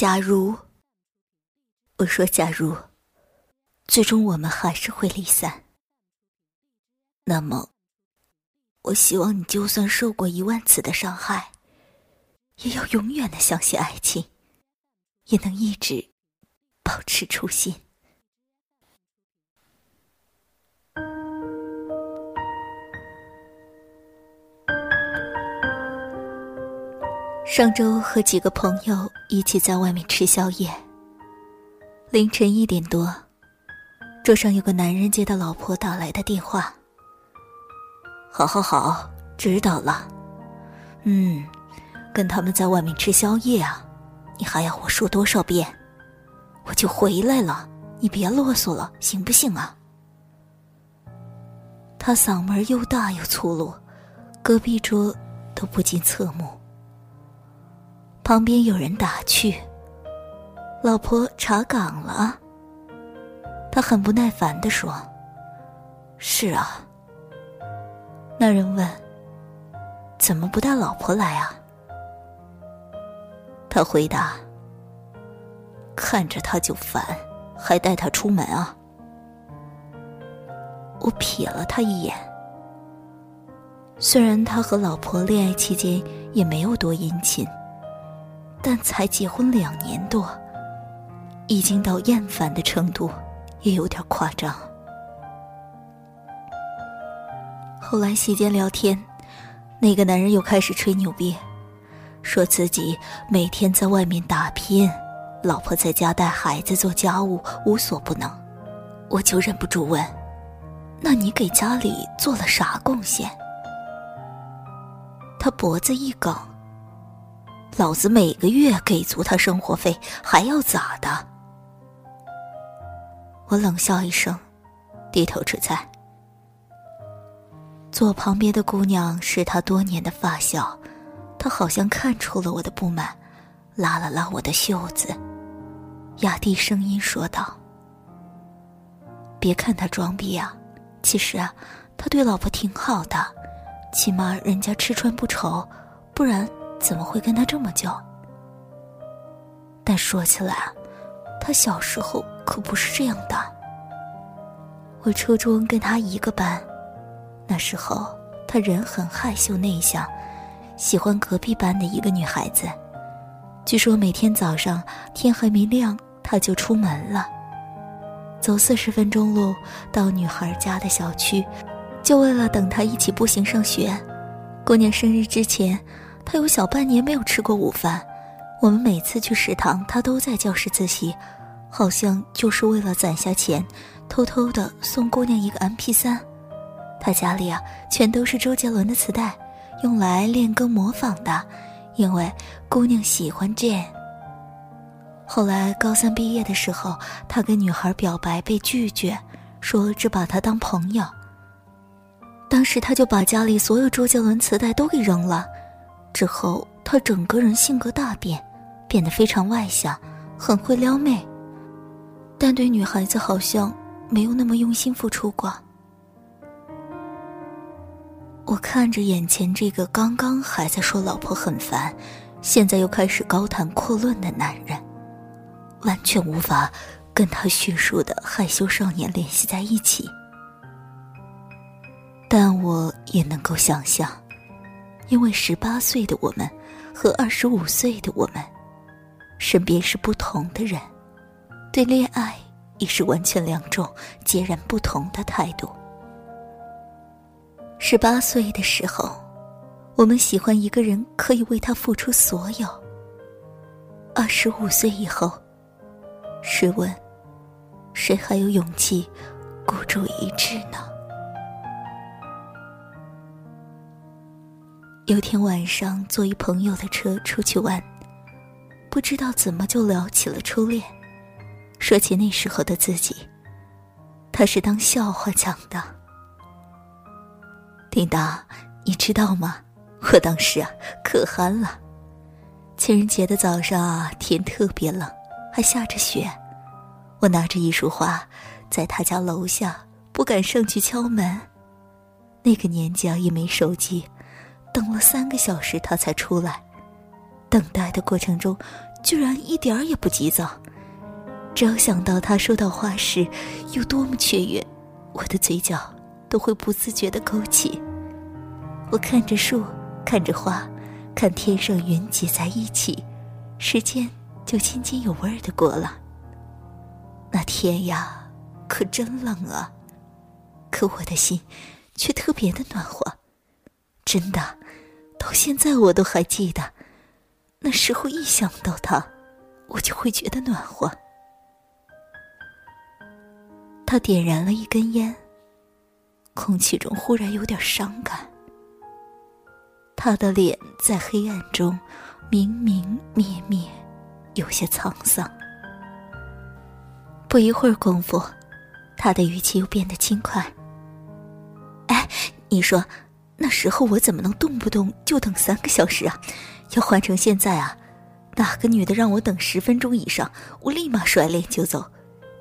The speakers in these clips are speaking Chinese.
假如，我说假如，最终我们还是会离散，那么，我希望你就算受过一万次的伤害，也要永远的相信爱情，也能一直保持初心。上周和几个朋友一起在外面吃宵夜。凌晨一点多，桌上有个男人接到老婆打来的电话。好好好，知道了。嗯，跟他们在外面吃宵夜啊？你还要我说多少遍？我就回来了，你别啰嗦了，行不行啊？他嗓门又大又粗鲁，隔壁桌都不禁侧目。旁边有人打趣：“老婆查岗了。”他很不耐烦的说：“是啊。”那人问：“怎么不带老婆来啊？”他回答：“看着他就烦，还带他出门啊？”我瞥了他一眼。虽然他和老婆恋爱期间也没有多殷勤。但才结婚两年多，已经到厌烦的程度，也有点夸张。后来席间聊天，那个男人又开始吹牛逼，说自己每天在外面打拼，老婆在家带孩子做家务无所不能。我就忍不住问：“那你给家里做了啥贡献？”他脖子一梗。老子每个月给足他生活费，还要咋的？我冷笑一声，低头吃菜。坐旁边的姑娘是他多年的发小，她好像看出了我的不满，拉了拉我的袖子，压低声音说道：“别看他装逼啊，其实啊，他对老婆挺好的，起码人家吃穿不愁，不然。”怎么会跟他这么叫？但说起来，他小时候可不是这样的。我初中跟他一个班，那时候他人很害羞内向，喜欢隔壁班的一个女孩子。据说每天早上天还没亮，他就出门了，走四十分钟路到女孩家的小区，就为了等她一起步行上学。姑娘生日之前。他有小半年没有吃过午饭，我们每次去食堂，他都在教室自习，好像就是为了攒下钱，偷偷的送姑娘一个 M P 三。他家里啊，全都是周杰伦的磁带，用来练歌模仿的，因为姑娘喜欢 Jane。后来高三毕业的时候，他跟女孩表白被拒绝，说只把她当朋友。当时他就把家里所有周杰伦磁带都给扔了。之后，他整个人性格大变，变得非常外向，很会撩妹，但对女孩子好像没有那么用心付出过。我看着眼前这个刚刚还在说老婆很烦，现在又开始高谈阔论的男人，完全无法跟他叙述的害羞少年联系在一起。但我也能够想象。因为十八岁的我们和二十五岁的我们，身边是不同的人，对恋爱也是完全两种截然不同的态度。十八岁的时候，我们喜欢一个人可以为他付出所有；二十五岁以后，试问，谁还有勇气孤注一掷呢？有天晚上坐一朋友的车出去玩，不知道怎么就聊起了初恋，说起那时候的自己，他是当笑话讲的。叮当，你知道吗？我当时啊可憨了，情人节的早上啊天特别冷，还下着雪，我拿着一束花，在他家楼下不敢上去敲门，那个年纪啊也没手机。等了三个小时，他才出来。等待的过程中，居然一点儿也不急躁。只要想到他收到花时有多么雀跃，我的嘴角都会不自觉的勾起。我看着树，看着花，看天上云挤在一起，时间就津津有味的过了。那天呀，可真冷啊，可我的心却特别的暖和，真的，到现在我都还记得，那时候一想到他，我就会觉得暖和。他点燃了一根烟，空气中忽然有点伤感。他的脸在黑暗中明明灭灭，有些沧桑。不一会儿功夫，他的语气又变得轻快。哎，你说，那时候我怎么能动不动就等三个小时啊？要换成现在啊，哪个女的让我等十分钟以上，我立马甩脸就走。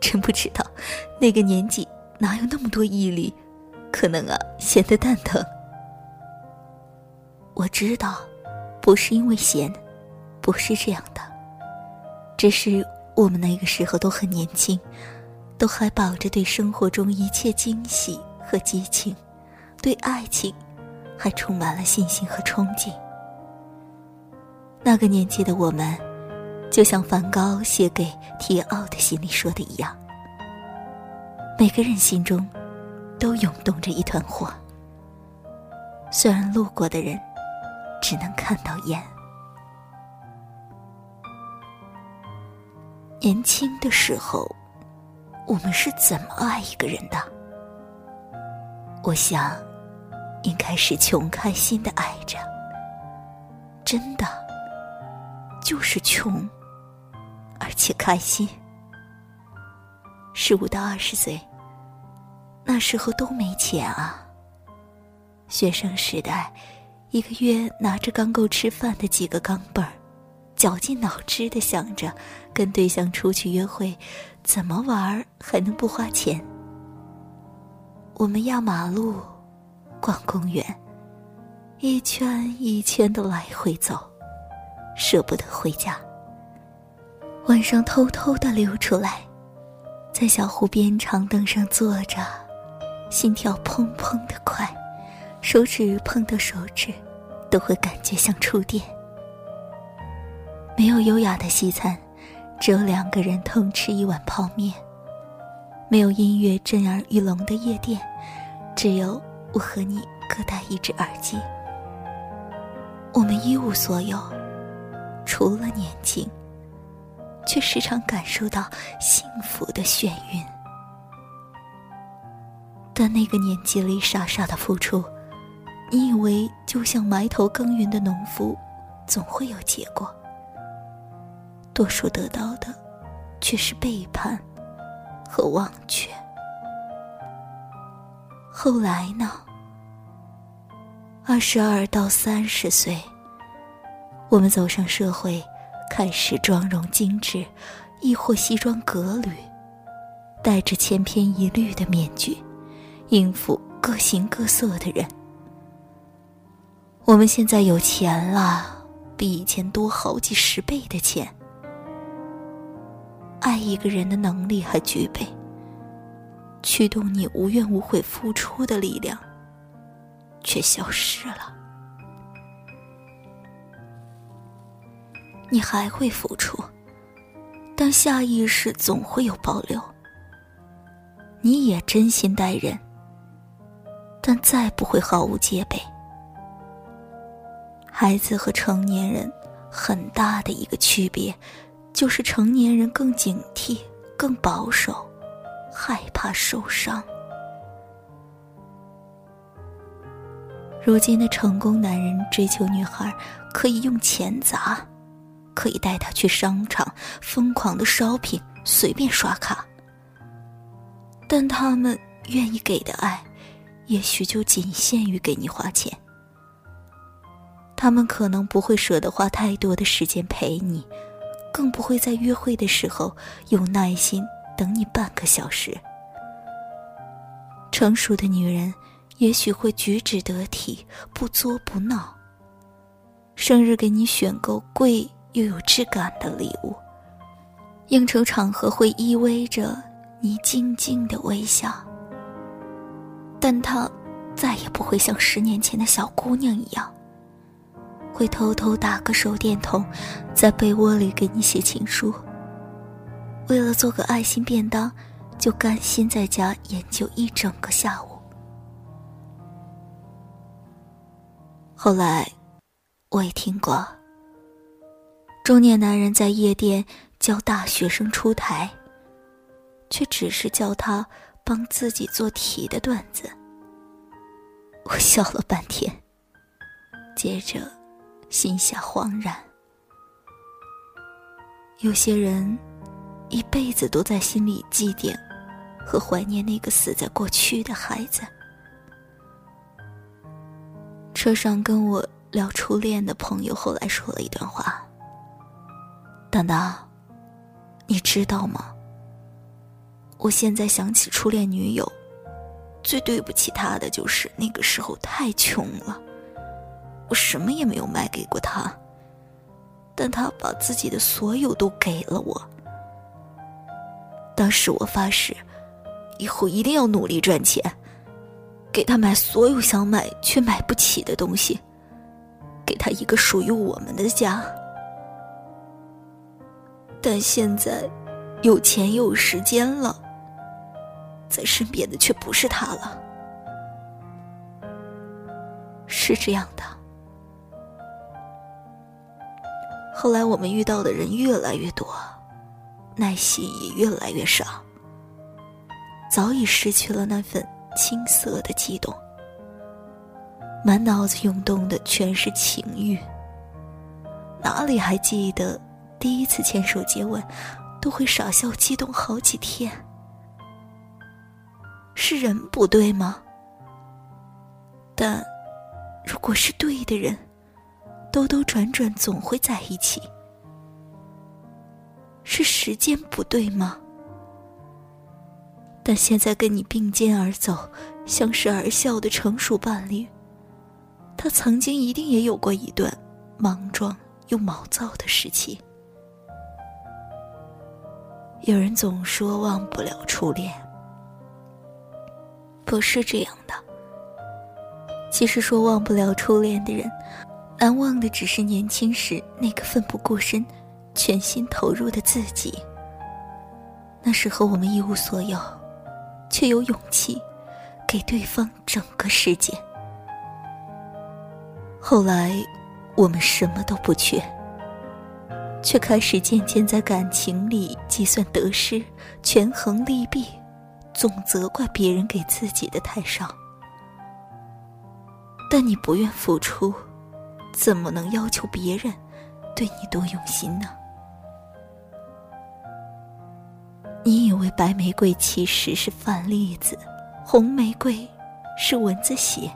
真不知道，那个年纪哪有那么多毅力？可能啊，闲得蛋疼。我知道，不是因为闲，不是这样的，只是我们那个时候都很年轻，都还抱着对生活中一切惊喜和激情，对爱情还充满了信心和憧憬。那个年纪的我们。就像梵高写给提奥的信里说的一样，每个人心中都涌动着一团火。虽然路过的人只能看到烟。年轻的时候，我们是怎么爱一个人的？我想，应该是穷开心的爱着。真的，就是穷。而且开心。十五到二十岁，那时候都没钱啊。学生时代，一个月拿着刚够吃饭的几个钢镚儿，绞尽脑汁的想着跟对象出去约会，怎么玩还能不花钱。我们压马路，逛公园，一圈一圈的来回走，舍不得回家。晚上偷偷的溜出来，在小湖边长凳上坐着，心跳砰砰的快，手指碰到手指，都会感觉像触电。没有优雅的西餐，只有两个人同吃一碗泡面；没有音乐震耳欲聋的夜店，只有我和你各戴一只耳机。我们一无所有，除了年轻。却时常感受到幸福的眩晕，但那个年纪里傻傻的付出，你以为就像埋头耕耘的农夫，总会有结果。多数得到的，却是背叛和忘却。后来呢？二十二到三十岁，我们走上社会。开始妆容精致，亦或西装革履，戴着千篇一律的面具，应付各形各色的人。我们现在有钱了，比以前多好几十倍的钱，爱一个人的能力还具备，驱动你无怨无悔付出的力量，却消失了。你还会付出，但下意识总会有保留。你也真心待人，但再不会毫无戒备。孩子和成年人很大的一个区别，就是成年人更警惕、更保守，害怕受伤。如今的成功男人追求女孩，可以用钱砸。可以带他去商场，疯狂的 shopping，随便刷卡。但他们愿意给的爱，也许就仅限于给你花钱。他们可能不会舍得花太多的时间陪你，更不会在约会的时候有耐心等你半个小时。成熟的女人，也许会举止得体，不作不闹。生日给你选购贵。又有质感的礼物。应酬场合会依偎着你静静的微笑，但他再也不会像十年前的小姑娘一样，会偷偷打个手电筒，在被窝里给你写情书。为了做个爱心便当，就甘心在家研究一整个下午。后来，我也听过，中年男人在夜店。教大学生出台，却只是叫他帮自己做题的段子。我笑了半天，接着心下恍然：有些人一辈子都在心里祭奠和怀念那个死在过去的孩子。车上跟我聊初恋的朋友后来说了一段话：“当当。”你知道吗？我现在想起初恋女友，最对不起她的就是那个时候太穷了，我什么也没有卖给过她，但她把自己的所有都给了我。当时我发誓，以后一定要努力赚钱，给他买所有想买却买不起的东西，给他一个属于我们的家。但现在，有钱又有时间了，在身边的却不是他了。是这样的。后来我们遇到的人越来越多，耐心也越来越少，早已失去了那份青涩的悸动，满脑子涌动的全是情欲，哪里还记得？第一次牵手接吻，都会傻笑激动好几天。是人不对吗？但，如果是对的人，兜兜转转总会在一起。是时间不对吗？但现在跟你并肩而走，相视而笑的成熟伴侣，他曾经一定也有过一段莽撞又毛躁的时期。有人总说忘不了初恋，不是这样的。其实说忘不了初恋的人，难忘的只是年轻时那个奋不顾身、全心投入的自己。那时候我们一无所有，却有勇气给对方整个世界。后来，我们什么都不缺。却开始渐渐在感情里计算得失、权衡利弊，总责怪别人给自己的太少。但你不愿付出，怎么能要求别人对你多用心呢？你以为白玫瑰其实是饭粒子，红玫瑰是蚊子血，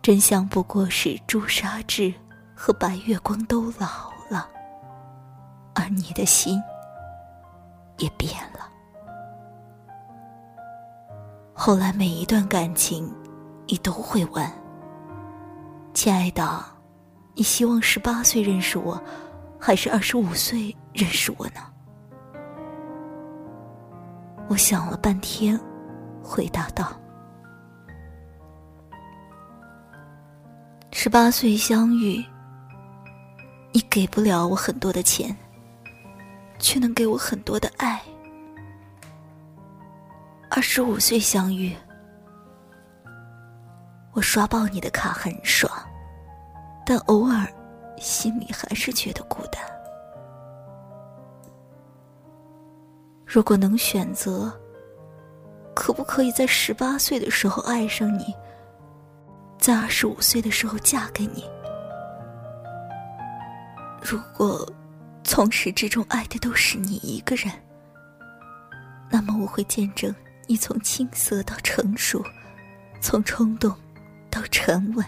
真相不过是朱砂痣和白月光都老了。而你的心也变了。后来每一段感情，你都会问：“亲爱的，你希望十八岁认识我，还是二十五岁认识我呢？”我想了半天，回答道：“十八岁相遇，你给不了我很多的钱。”却能给我很多的爱。二十五岁相遇，我刷爆你的卡很爽，但偶尔心里还是觉得孤单。如果能选择，可不可以在十八岁的时候爱上你，在二十五岁的时候嫁给你？如果。从始至终爱的都是你一个人，那么我会见证你从青涩到成熟，从冲动到沉稳。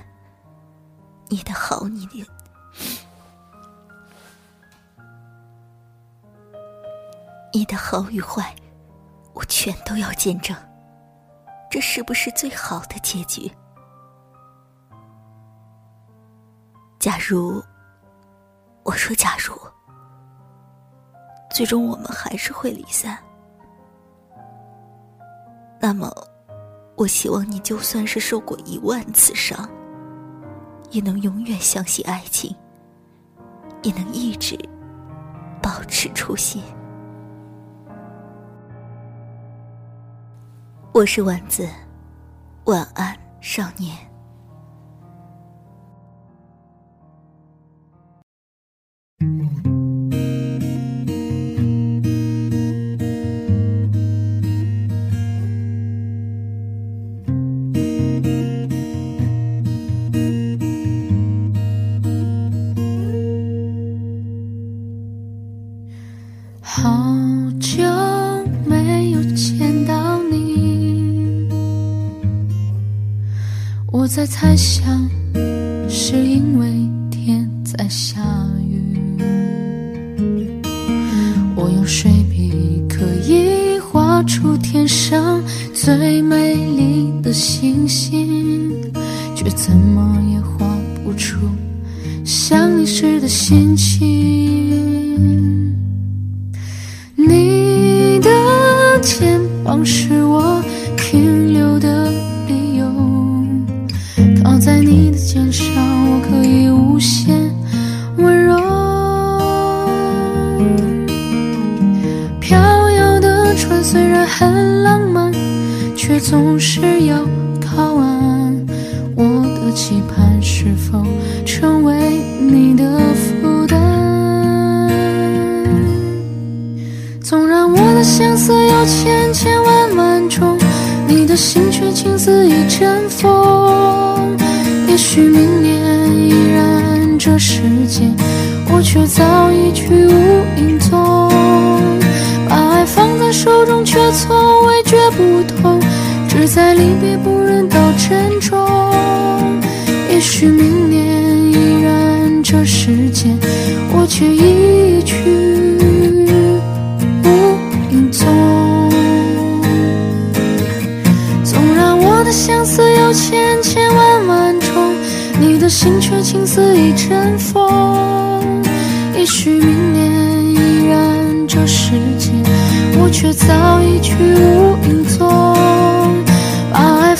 你的好，你的你的好与坏，我全都要见证。这是不是最好的结局？假如。我说：“假如最终我们还是会离散，那么，我希望你就算是受过一万次伤，也能永远相信爱情，也能一直保持初心。”我是丸子，晚安，少年。想，是因为天在下雨。我用水笔可以画出天上最美丽的星星，却怎么也画不出想你时的心情。你的肩膀是虽然很浪漫，却总是要靠岸。我的期盼是否成为你的负担？纵然我的相思有千千万万种，你的心却轻似一阵风。也许明年依然这时间，我却早已去无却从未觉不同，只在离别不忍到珍重。也许明年依然这世间，我却已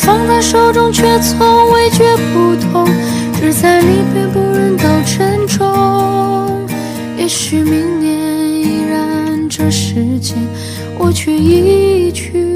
放在手中，却从未觉不痛，只在离别不忍到珍重。也许明年依然这世间，我却已去。